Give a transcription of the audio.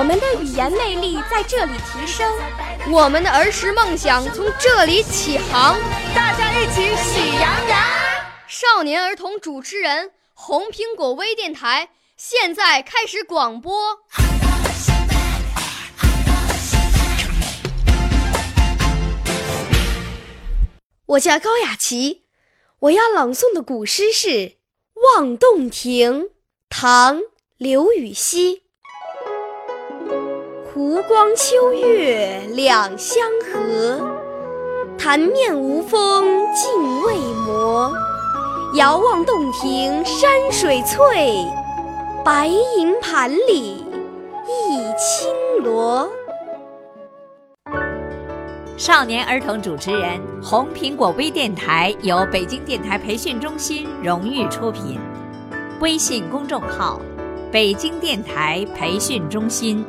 我们的语言魅力在这里提升，我们的儿时梦想从这里起航。大家一起喜羊羊。少年儿童主持人，红苹果微电台现在开始广播。我叫高雅琪，我要朗诵的古诗是《望洞庭》，唐·刘禹锡。湖光秋月两相和，潭面无风镜未磨。遥望洞庭山水翠，白银盘里一青螺。少年儿童主持人，红苹果微电台由北京电台培训中心荣誉出品，微信公众号：北京电台培训中心。